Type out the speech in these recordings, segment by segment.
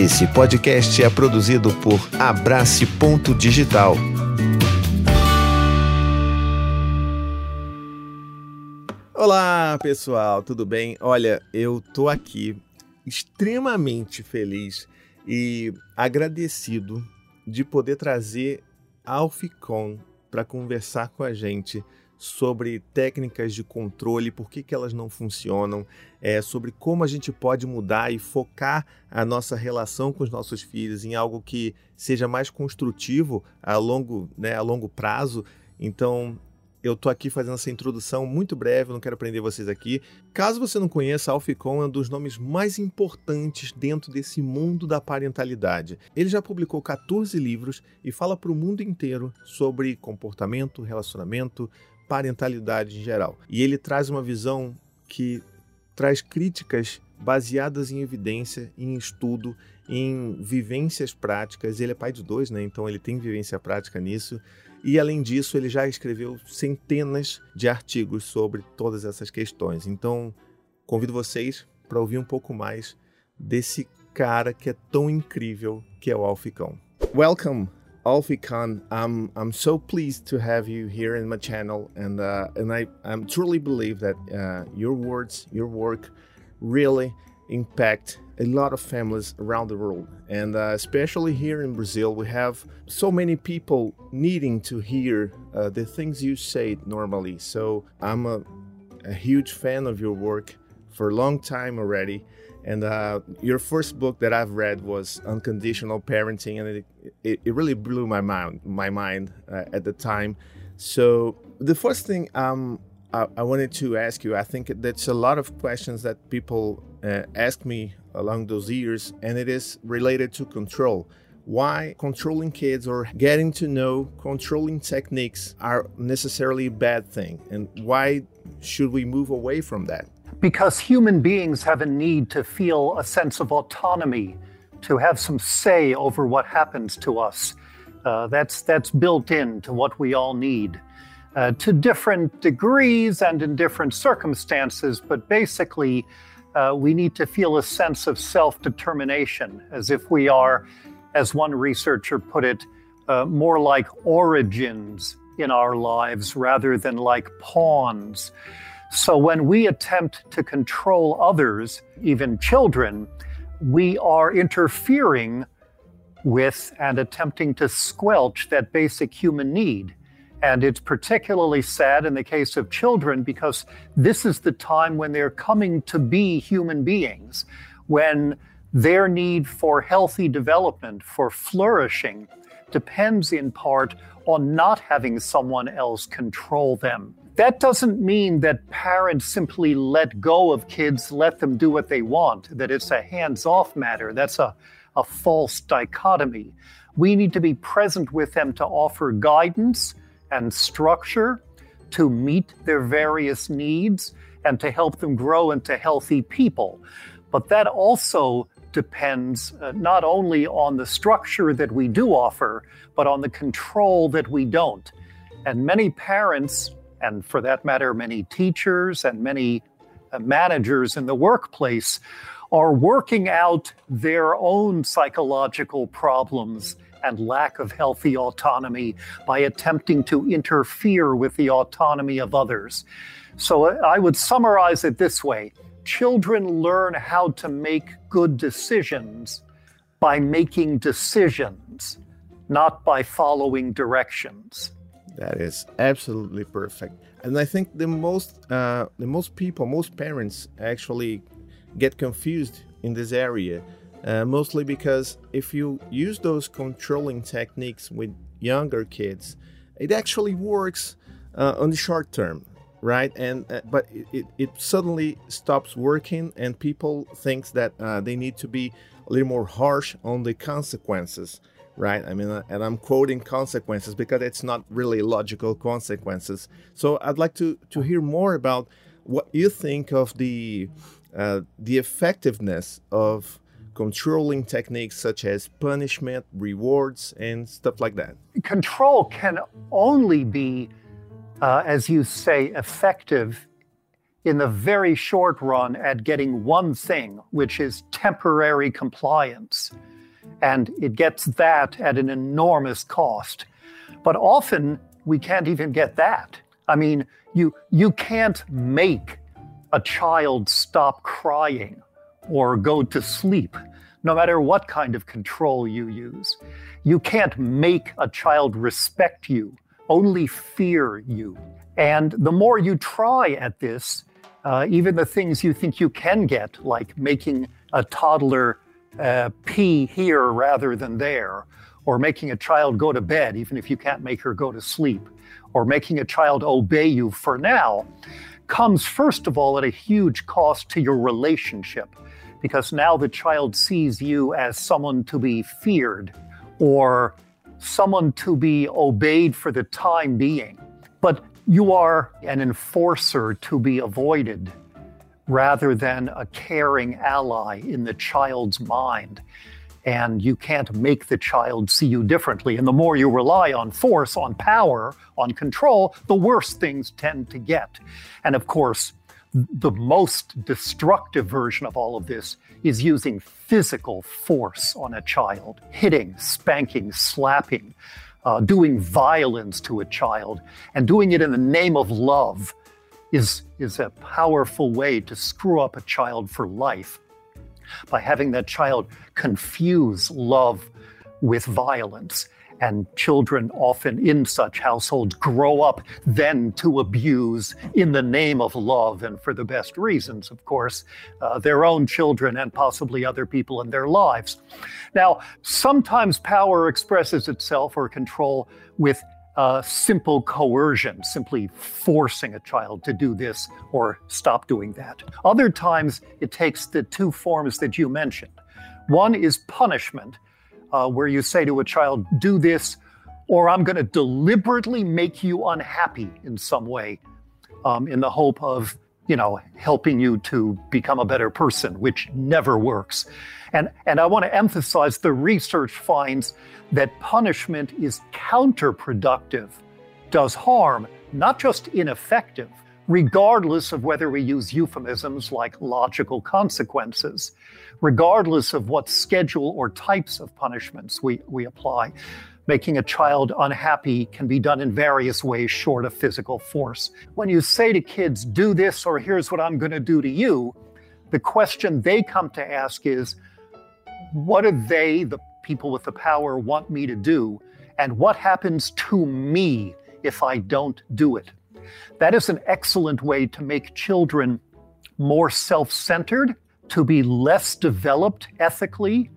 Esse podcast é produzido por Abrace Ponto Digital. Olá, pessoal, tudo bem? Olha, eu tô aqui extremamente feliz e agradecido de poder trazer Alficon para conversar com a gente sobre técnicas de controle, por que, que elas não funcionam, é, sobre como a gente pode mudar e focar a nossa relação com os nossos filhos em algo que seja mais construtivo a longo, né, a longo prazo. Então, eu tô aqui fazendo essa introdução muito breve, não quero prender vocês aqui. Caso você não conheça, Alficon é um dos nomes mais importantes dentro desse mundo da parentalidade. Ele já publicou 14 livros e fala para o mundo inteiro sobre comportamento, relacionamento, parentalidade em geral. E ele traz uma visão que traz críticas baseadas em evidência, em estudo, em vivências práticas. Ele é pai de dois, né? Então ele tem vivência prática nisso. E além disso, ele já escreveu centenas de artigos sobre todas essas questões. Então, convido vocês para ouvir um pouco mais desse cara que é tão incrível que é o Alficão. Welcome Alfie Kohn, I'm I'm so pleased to have you here in my channel, and uh, and I I truly believe that uh, your words, your work, really impact a lot of families around the world, and uh, especially here in Brazil, we have so many people needing to hear uh, the things you say normally. So I'm a, a huge fan of your work for a long time already and uh, your first book that I've read was Unconditional Parenting, and it, it, it really blew my mind, my mind uh, at the time. So the first thing um, I, I, wanted to ask you, I think that's a lot of questions that people uh, ask me along those years, and it is related to control. Why controlling kids or getting to know controlling techniques are necessarily a bad thing, and why should we move away from that? Because human beings have a need to feel a sense of autonomy, to have some say over what happens to us. Uh, that's, that's built into what we all need. Uh, to different degrees and in different circumstances, but basically, uh, we need to feel a sense of self determination, as if we are, as one researcher put it, uh, more like origins in our lives rather than like pawns. So when we attempt to control others, even children, we are interfering with and attempting to squelch that basic human need. And it's particularly sad in the case of children because this is the time when they're coming to be human beings, when their need for healthy development, for flourishing, depends in part on not having someone else control them. That doesn't mean that parents simply let go of kids, let them do what they want, that it's a hands off matter. That's a, a false dichotomy. We need to be present with them to offer guidance and structure to meet their various needs and to help them grow into healthy people. But that also depends uh, not only on the structure that we do offer, but on the control that we don't. And many parents and for that matter, many teachers and many uh, managers in the workplace are working out their own psychological problems and lack of healthy autonomy by attempting to interfere with the autonomy of others. So uh, I would summarize it this way children learn how to make good decisions by making decisions, not by following directions. That is absolutely perfect. And I think the most uh, the most people, most parents actually get confused in this area, uh, mostly because if you use those controlling techniques with younger kids, it actually works uh, on the short term, right? And uh, but it, it, it, suddenly stops working, and people thinks that uh, they need to be a little more harsh on the consequences right? I mean, and I'm quoting consequences because it's not really logical consequences. So I'd like to to hear more about what you think of the uh, the effectiveness of controlling techniques such as punishment, rewards, and stuff like that. Control can only be, uh, as you say, effective in the very short run at getting one thing, which is temporary compliance And it gets that at an enormous cost. But often we can't even get that. I mean, you, you can't make a child stop crying or go to sleep, no matter what kind of control you use. You can't make a child respect you, only fear you. And the more you try at this, uh, even the things you think you can get, like making a toddler uh, pee here rather than there, or making a child go to bed, even if you can't make her go to sleep, or making a child obey you for now, comes first of all at a huge cost to your relationship, because now the child sees you as someone to be feared or someone to be obeyed for the time being. But you are an enforcer to be avoided rather than a caring ally in the child's mind. And you can't make the child see you differently. And the more you rely on force, on power, on control, the worse things tend to get. And of course, the most destructive version of all of this is using physical force on a child, hitting, spanking, slapping, uh, doing violence to a child, and doing it in the name of love is, is a powerful way to screw up a child for life by having that child confuse love with violence. And children, often in such households, grow up then to abuse in the name of love and for the best reasons, of course, uh, their own children and possibly other people in their lives. Now, sometimes power expresses itself or control with uh, simple coercion, simply forcing a child to do this or stop doing that. Other times, it takes the two forms that you mentioned. One is punishment, uh, where you say to a child, do this, or I'm going to deliberately make you unhappy in some way um, in the hope of you know helping you to become a better person which never works and and i want to emphasize the research finds that punishment is counterproductive does harm not just ineffective regardless of whether we use euphemisms like logical consequences regardless of what schedule or types of punishments we, we apply. Making a child unhappy can be done in various ways short of physical force. When you say to kids, do this or here's what I'm going to do to you, the question they come to ask is, what do they, the people with the power, want me to do? And what happens to me if I don't do it? That is an excellent way to make children more self centered to be less developed ethically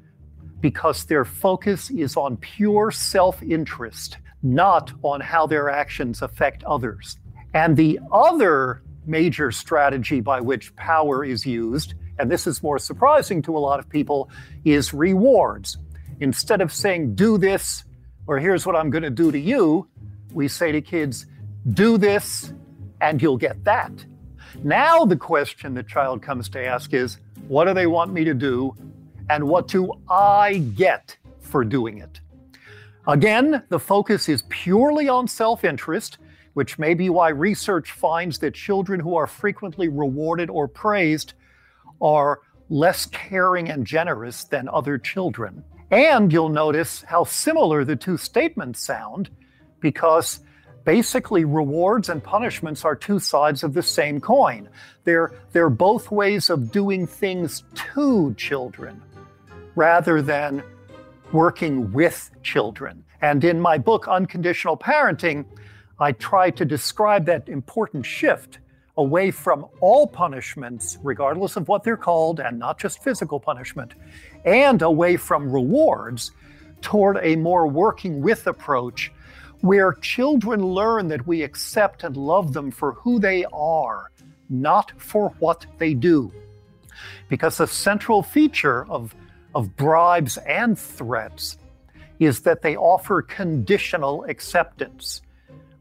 because their focus is on pure self interest, not on how their actions affect others. And the other major strategy by which power is used, and this is more surprising to a lot of people, is rewards. Instead of saying, do this, or here's what I'm going to do to you, we say to kids, do this, and you'll get that. Now, the question the child comes to ask is, what do they want me to do? And what do I get for doing it? Again, the focus is purely on self interest, which may be why research finds that children who are frequently rewarded or praised are less caring and generous than other children. And you'll notice how similar the two statements sound because basically rewards and punishments are two sides of the same coin. They're, they're both ways of doing things to children rather than working with children. And in my book, Unconditional Parenting, I try to describe that important shift away from all punishments, regardless of what they're called, and not just physical punishment, and away from rewards toward a more working with approach where children learn that we accept and love them for who they are, not for what they do. Because a central feature of, of bribes and threats is that they offer conditional acceptance.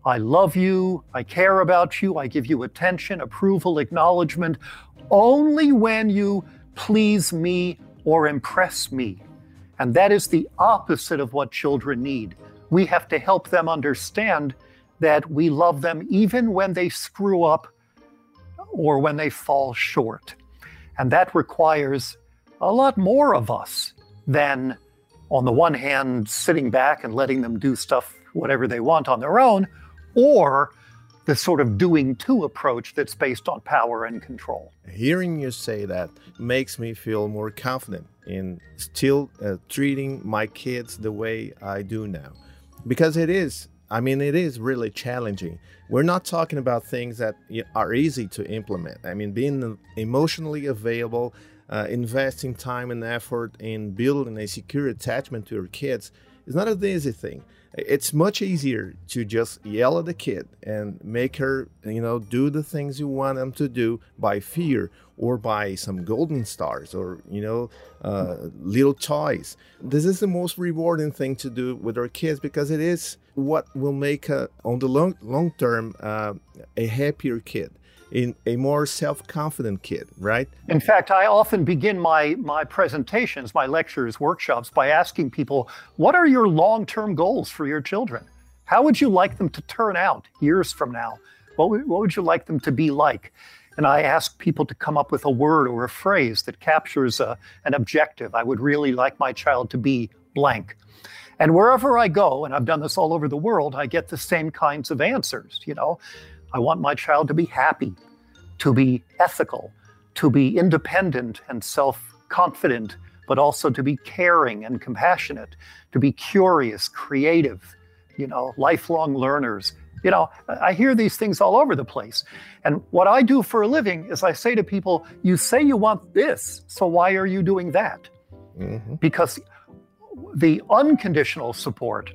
I love you, I care about you, I give you attention, approval, acknowledgement, only when you please me or impress me. And that is the opposite of what children need we have to help them understand that we love them even when they screw up or when they fall short. And that requires a lot more of us than on the one hand, sitting back and letting them do stuff, whatever they want on their own, or the sort of doing to approach that's based on power and control. Hearing you say that makes me feel more confident in still uh, treating my kids the way I do now. Because it is, I mean, it is really challenging. We're not talking about things that are easy to implement. I mean, being emotionally available, uh, investing time and effort in building a secure attachment to your kids is not an easy thing. It's much easier to just yell at the kid and make her you know do the things you want them to do by fear or by some golden stars or you know uh, little toys. This is the most rewarding thing to do with our kids because it is what will make a, on the long long term uh, a happier kid in a more self-confident kid, right? In fact, I often begin my my presentations, my lectures, workshops by asking people, "What are your long-term goals for your children? How would you like them to turn out years from now? What would, what would you like them to be like?" And I ask people to come up with a word or a phrase that captures a, an objective. I would really like my child to be blank. And wherever I go, and I've done this all over the world, I get the same kinds of answers. You know, I want my child to be happy, to be ethical, to be independent and self confident, but also to be caring and compassionate, to be curious, creative, you know, lifelong learners. You know, I hear these things all over the place. And what I do for a living is I say to people, You say you want this, so why are you doing that? Mm-hmm. Because the unconditional support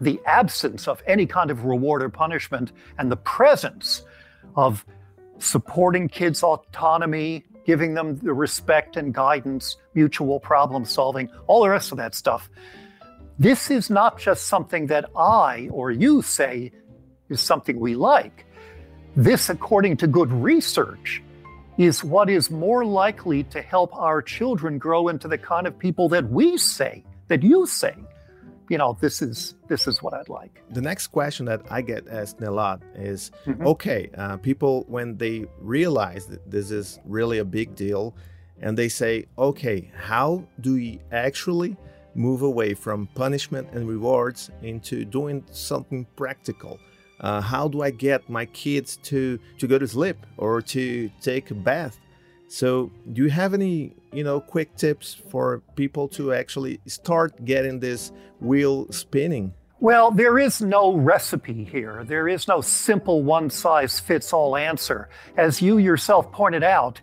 the absence of any kind of reward or punishment and the presence of supporting kids' autonomy, giving them the respect and guidance, mutual problem solving, all the rest of that stuff. This is not just something that I or you say is something we like. This, according to good research, is what is more likely to help our children grow into the kind of people that we say, that you say you know this is this is what i'd like. The next question that i get asked a lot is mm-hmm. okay uh, people when they realize that this is really a big deal and they say okay how do we actually move away from punishment and rewards into doing something practical? Uh, how do i get my kids to to go to sleep or to take a bath? So, do you have any, you know, quick tips for people to actually start getting this wheel spinning? Well, there is no recipe here. There is no simple one size fits all answer. As you yourself pointed out,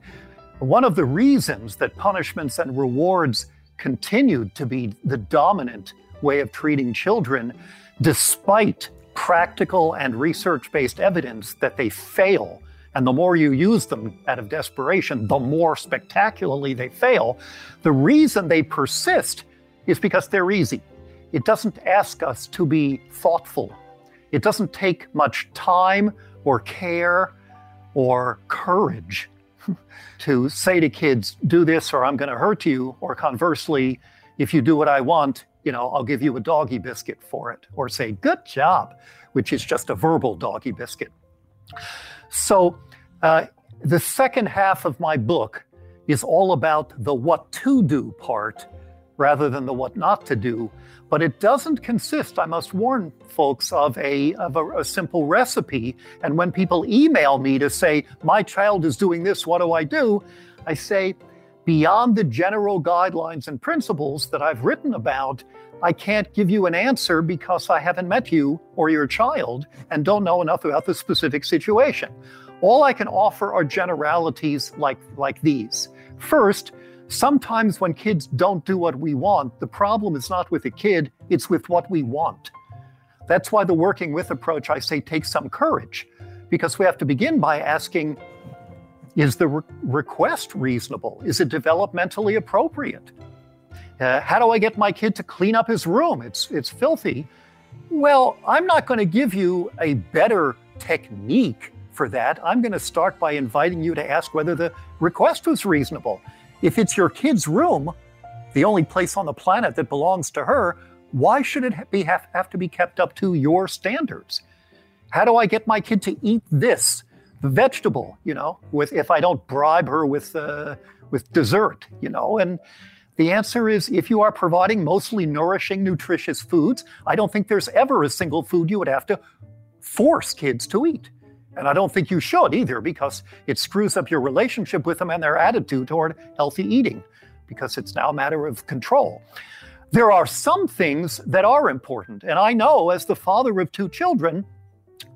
one of the reasons that punishments and rewards continued to be the dominant way of treating children, despite practical and research based evidence that they fail and the more you use them out of desperation, the more spectacularly they fail. The reason they persist is because they're easy. It doesn't ask us to be thoughtful. It doesn't take much time or care or courage to say to kids, do this or I'm going to hurt you, or conversely, if you do what I want, you know, I'll give you a doggy biscuit for it, or say, good job, which is just a verbal doggy biscuit. So, uh, the second half of my book is all about the what to do part rather than the what not to do. But it doesn't consist, I must warn folks, of, a, of a, a simple recipe. And when people email me to say, my child is doing this, what do I do? I say, beyond the general guidelines and principles that I've written about, I can't give you an answer because I haven't met you or your child and don't know enough about the specific situation. All I can offer are generalities like, like these. First, sometimes when kids don't do what we want, the problem is not with the kid, it's with what we want. That's why the working with approach, I say, takes some courage, because we have to begin by asking is the re- request reasonable? Is it developmentally appropriate? Uh, how do I get my kid to clean up his room? It's, it's filthy. Well, I'm not going to give you a better technique for that, I'm going to start by inviting you to ask whether the request was reasonable. If it's your kid's room, the only place on the planet that belongs to her, why should it be, have, have to be kept up to your standards? How do I get my kid to eat this, vegetable, you know, with if I don't bribe her with uh, with dessert, you know, and The answer is if you are providing mostly nourishing, nutritious foods, I don't think there's ever a single food you would have to force kids to eat. And I don't think you should either because it screws up your relationship with them and their attitude toward healthy eating because it's now a matter of control. There are some things that are important. And I know as the father of two children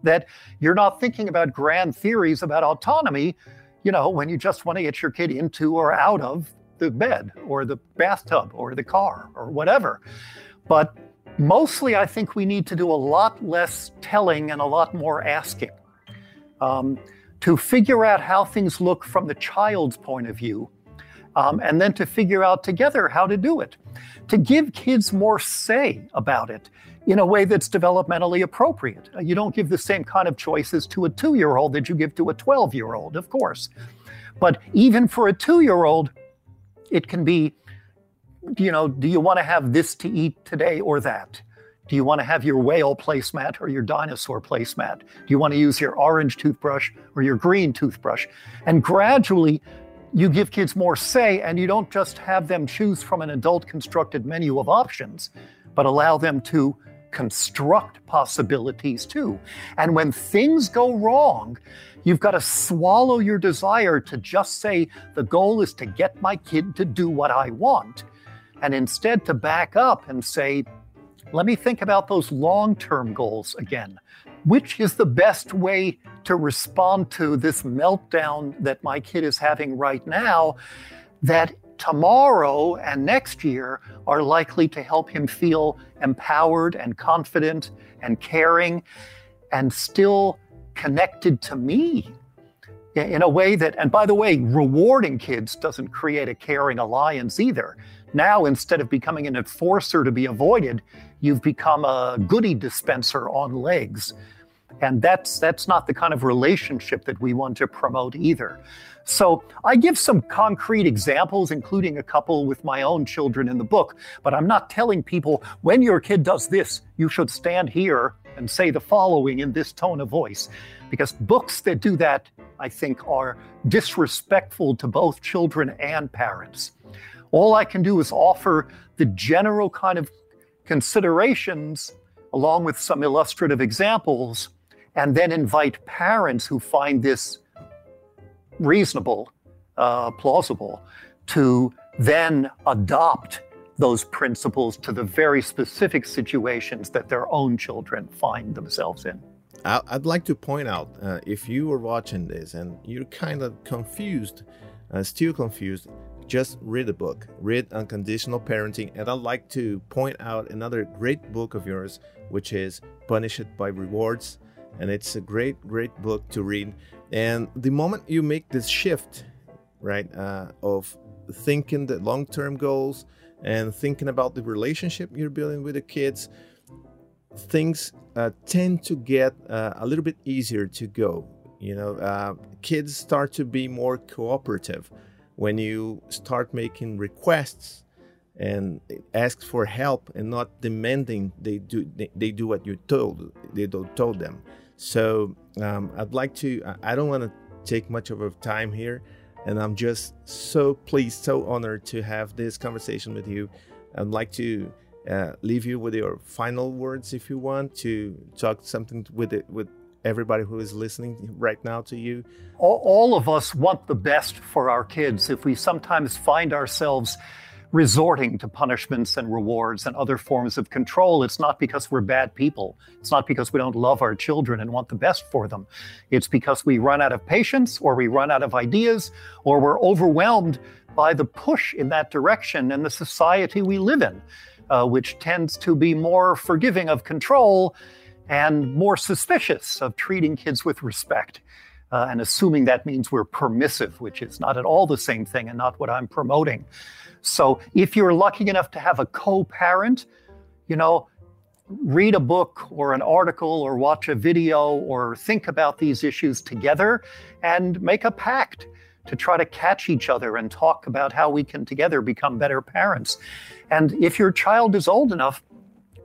that you're not thinking about grand theories about autonomy, you know, when you just want to get your kid into or out of the bed or the bathtub or the car or whatever. But mostly, I think we need to do a lot less telling and a lot more asking um, to figure out how things look from the child's point of view, um, and then to figure out together how to do it, to give kids more say about it in a way that's developmentally appropriate. Uh, you don't give the same kind of choices to a two year old that you give to a 12 year old, of course. But even for a two year old, it can be, you know, do you want to have this to eat today or that? Do you want to have your whale placemat or your dinosaur placemat? Do you want to use your orange toothbrush or your green toothbrush? And gradually, you give kids more say, and you don't just have them choose from an adult constructed menu of options, but allow them to construct possibilities too. And when things go wrong, you've got to swallow your desire to just say, the goal is to get my kid to do what I want, and instead to back up and say, let me think about those long term goals again. Which is the best way to respond to this meltdown that my kid is having right now that tomorrow and next year are likely to help him feel empowered and confident and caring and still connected to me in a way that, and by the way, rewarding kids doesn't create a caring alliance either. Now, instead of becoming an enforcer to be avoided, you've become a goodie dispenser on legs. And that's, that's not the kind of relationship that we want to promote either. So I give some concrete examples, including a couple with my own children in the book, but I'm not telling people when your kid does this, you should stand here and say the following in this tone of voice. Because books that do that, I think, are disrespectful to both children and parents. All I can do is offer the general kind of considerations along with some illustrative examples, and then invite parents who find this reasonable, uh, plausible, to then adopt those principles to the very specific situations that their own children find themselves in. I'd like to point out uh, if you are watching this and you're kind of confused, uh, still confused, just read the book, read Unconditional Parenting. And I'd like to point out another great book of yours, which is Punished by Rewards. And it's a great, great book to read. And the moment you make this shift, right, uh, of thinking the long term goals and thinking about the relationship you're building with the kids, things uh, tend to get uh, a little bit easier to go. You know, uh, kids start to be more cooperative when you start making requests and ask for help and not demanding they do they, they do what you told they told them so um, i'd like to i don't want to take much of a time here and i'm just so pleased so honored to have this conversation with you i'd like to uh, leave you with your final words if you want to talk something with it with everybody who is listening right now to you? All, all of us want the best for our kids. If we sometimes find ourselves resorting to punishments and rewards and other forms of control, it's not because we're bad people. It's not because we don't love our children and want the best for them. It's because we run out of patience or we run out of ideas or we're overwhelmed by the push in that direction and the society we live in, uh, which tends to be more forgiving of control and more suspicious of treating kids with respect. Uh, and assuming that means we're permissive, which is not at all the same thing and not what I'm promoting. So if you're lucky enough to have a co parent, you know, read a book or an article or watch a video or think about these issues together and make a pact to try to catch each other and talk about how we can together become better parents. And if your child is old enough,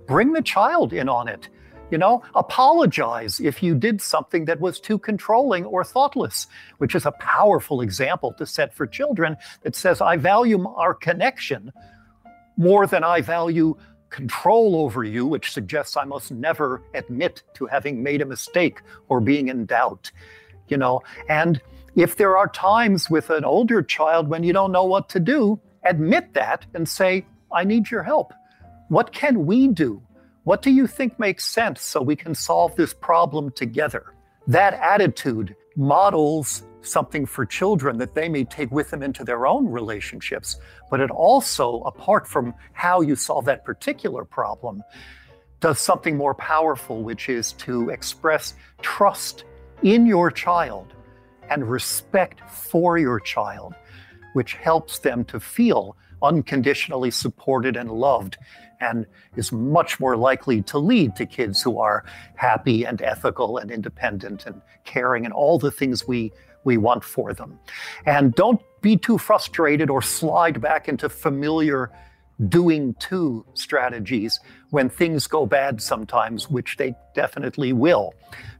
bring the child in on it You know, apologize if you did something that was too controlling or thoughtless, which is a powerful example to set for children that says, I value our connection more than I value control over you, which suggests I must never admit to having made a mistake or being in doubt. You know, and if there are times with an older child when you don't know what to do, admit that and say, I need your help. What can we do? What do you think makes sense so we can solve this problem together? That attitude models something for children that they may take with them into their own relationships, but it also, apart from how you solve that particular problem, does something more powerful, which is to express trust in your child and respect for your child, which helps them to feel unconditionally supported and loved and is much more likely to lead to kids who are happy and ethical and independent and caring and all the things we we want for them. And don't be too frustrated or slide back into familiar doing to strategies when things go bad sometimes, which they definitely will.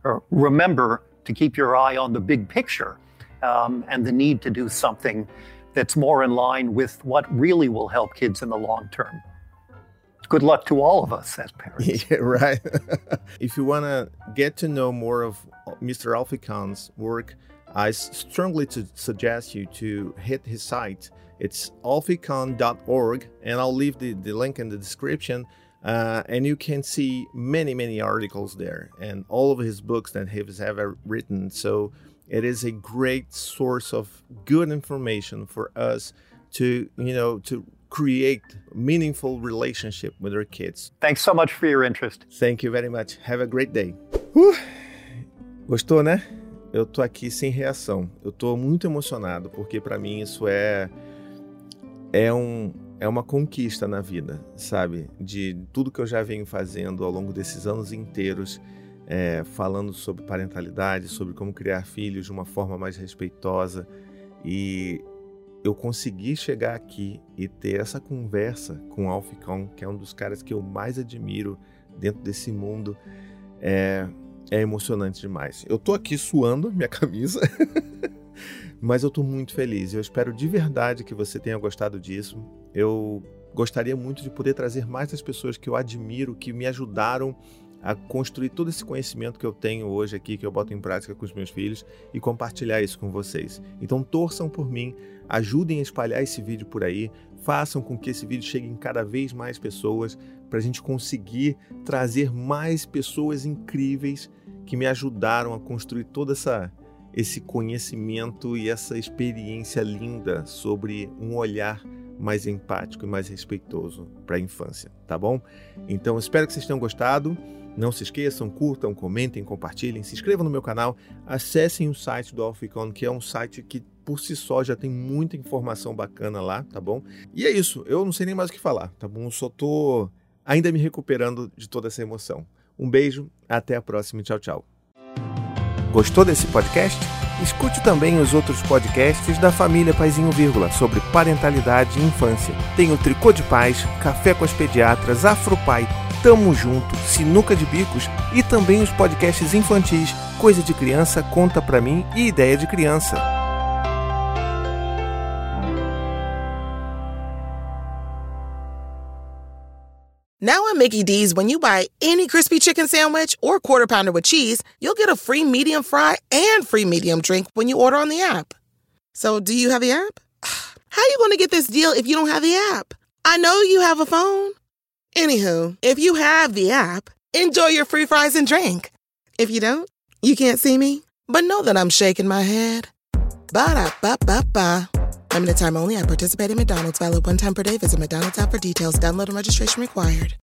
Or remember to keep your eye on the big picture um, and the need to do something that's more in line with what really will help kids in the long term good luck to all of us as parents. Yeah, right. if you want to get to know more of Mr. Alfie Kohn's work, I strongly to suggest you to hit his site. It's alfiekohn.org, and I'll leave the, the link in the description. Uh, and you can see many, many articles there and all of his books that he has ever written. So it is a great source of good information for us to, you know, to create meaningful relationship with our kids. Thanks so much for your interest. Thank you very much. Have a great day. Uh, gostou, né? Eu tô aqui sem reação. Eu tô muito emocionado porque para mim isso é é um é uma conquista na vida, sabe? De tudo que eu já venho fazendo ao longo desses anos inteiros, é, falando sobre parentalidade, sobre como criar filhos de uma forma mais respeitosa. E eu consegui chegar aqui e ter essa conversa com o Alficão, que é um dos caras que eu mais admiro dentro desse mundo, é, é emocionante demais. Eu tô aqui suando minha camisa, mas eu tô muito feliz. Eu espero de verdade que você tenha gostado disso. Eu gostaria muito de poder trazer mais das pessoas que eu admiro, que me ajudaram a construir todo esse conhecimento que eu tenho hoje aqui, que eu boto em prática com os meus filhos e compartilhar isso com vocês. Então torçam por mim, ajudem a espalhar esse vídeo por aí, façam com que esse vídeo chegue em cada vez mais pessoas, para a gente conseguir trazer mais pessoas incríveis que me ajudaram a construir toda essa esse conhecimento e essa experiência linda sobre um olhar mais empático e mais respeitoso para a infância, tá bom? Então espero que vocês tenham gostado. Não se esqueçam, curtam, comentem, compartilhem, se inscrevam no meu canal, acessem o site do Alficon, que é um site que por si só já tem muita informação bacana lá, tá bom? E é isso, eu não sei nem mais o que falar, tá bom? Eu só tô ainda me recuperando de toda essa emoção. Um beijo, até a próxima e tchau, tchau. Gostou desse podcast? Escute também os outros podcasts da família Paizinho Vírgula sobre parentalidade e infância. Tem o Tricô de Paz, Café com as Pediatras, Afropai, Tamo Junto, Sinuca de Bicos e também os podcasts infantis Coisa de Criança, Conta Pra Mim e Ideia de Criança. Now at Mickey D's, when you buy any crispy chicken sandwich or quarter pounder with cheese, you'll get a free medium fry and free medium drink when you order on the app. So, do you have the app? How you going to get this deal if you don't have the app? I know you have a phone. Anywho, if you have the app, enjoy your free fries and drink. If you don't, you can't see me, but know that I'm shaking my head. Ba da ba ba ba. Limited time only at participating McDonald's. Valid one time per day. Visit McDonald's app for details. Download and registration required.